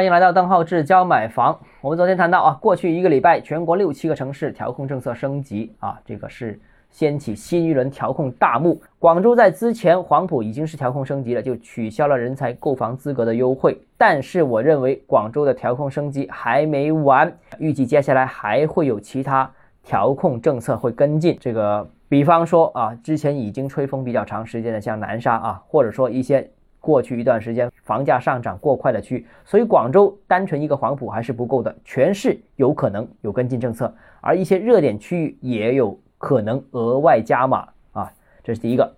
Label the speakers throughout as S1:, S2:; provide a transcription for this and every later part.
S1: 欢迎来到邓浩志教买房。我们昨天谈到啊，过去一个礼拜，全国六七个城市调控政策升级啊，这个是掀起新一轮调控大幕。广州在之前黄埔已经是调控升级了，就取消了人才购房资格的优惠。但是我认为广州的调控升级还没完，预计接下来还会有其他调控政策会跟进。这个，比方说啊，之前已经吹风比较长时间的像南沙啊，或者说一些。过去一段时间房价上涨过快的区，所以广州单纯一个黄埔还是不够的，全市有可能有跟进政策，而一些热点区域也有可能额外加码啊，这是第一个。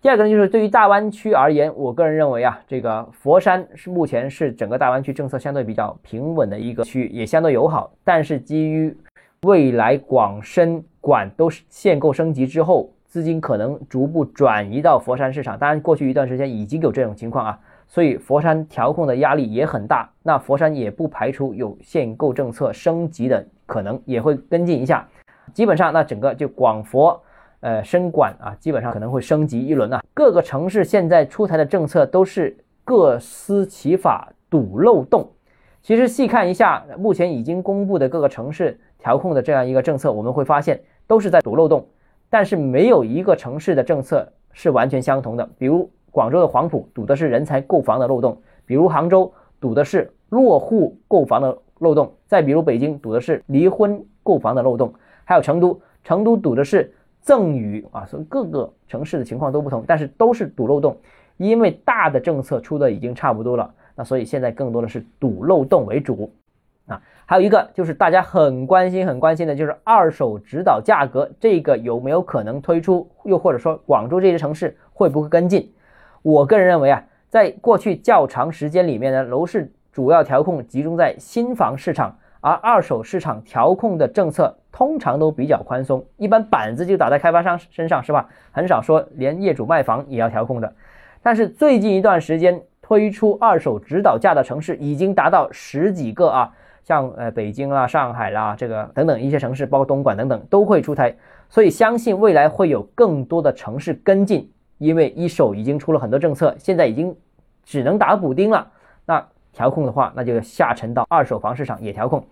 S1: 第二个呢，就是对于大湾区而言，我个人认为啊，这个佛山是目前是整个大湾区政策相对比较平稳的一个区域，也相对友好。但是基于未来广深管都是限购升级之后。资金可能逐步转移到佛山市场，当然过去一段时间已经有这种情况啊，所以佛山调控的压力也很大。那佛山也不排除有限购政策升级的可能，也会跟进一下。基本上，那整个就广佛呃深管啊，基本上可能会升级一轮啊。各个城市现在出台的政策都是各司其法，堵漏洞。其实细看一下目前已经公布的各个城市调控的这样一个政策，我们会发现都是在堵漏洞。但是没有一个城市的政策是完全相同的。比如广州的黄埔堵的是人才购房的漏洞，比如杭州堵的是落户购房的漏洞，再比如北京堵的是离婚购房的漏洞，还有成都，成都堵的是赠与啊。所以各个城市的情况都不同，但是都是堵漏洞。因为大的政策出的已经差不多了，那所以现在更多的是堵漏洞为主。啊，还有一个就是大家很关心、很关心的，就是二手指导价格这个有没有可能推出？又或者说广州这些城市会不会跟进？我个人认为啊，在过去较长时间里面呢，楼市主要调控集中在新房市场，而二手市场调控的政策通常都比较宽松，一般板子就打在开发商身上，是吧？很少说连业主卖房也要调控的。但是最近一段时间推出二手指导价的城市已经达到十几个啊。像呃北京啦、上海啦，这个等等一些城市，包括东莞等等都会出台，所以相信未来会有更多的城市跟进，因为一手已经出了很多政策，现在已经只能打补丁了。那调控的话，那就下沉到二手房市场也调控。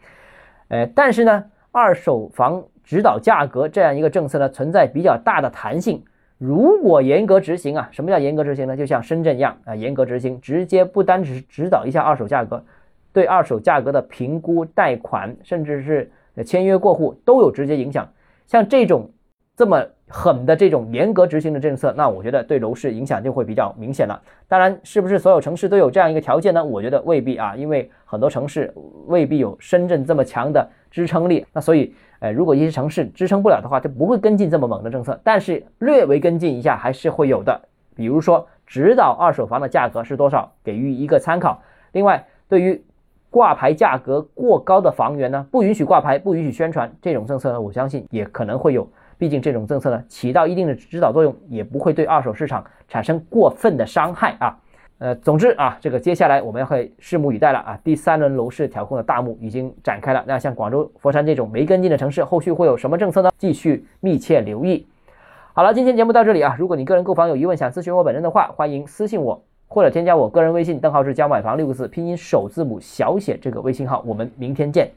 S1: 呃，但是呢，二手房指导价格这样一个政策呢，存在比较大的弹性。如果严格执行啊，什么叫严格执行呢？就像深圳一样啊，严格执行，直接不单只是指导一下二手价格。对二手价格的评估、贷款，甚至是签约过户都有直接影响。像这种这么狠的这种严格执行的政策，那我觉得对楼市影响就会比较明显了。当然，是不是所有城市都有这样一个条件呢？我觉得未必啊，因为很多城市未必有深圳这么强的支撑力。那所以，呃，如果一些城市支撑不了的话，就不会跟进这么猛的政策。但是略微跟进一下还是会有的。比如说，指导二手房的价格是多少，给予一个参考。另外，对于挂牌价格过高的房源呢，不允许挂牌，不允许宣传。这种政策呢，我相信也可能会有。毕竟这种政策呢，起到一定的指导作用，也不会对二手市场产生过分的伤害啊。呃，总之啊，这个接下来我们要会拭目以待了啊。第三轮楼市调控的大幕已经展开了。那像广州、佛山这种没跟进的城市，后续会有什么政策呢？继续密切留意。好了，今天节目到这里啊。如果你个人购房有疑问，想咨询我本人的话，欢迎私信我。或者添加我个人微信“邓浩志加买房”六个字拼音首字母小写这个微信号，我们明天见。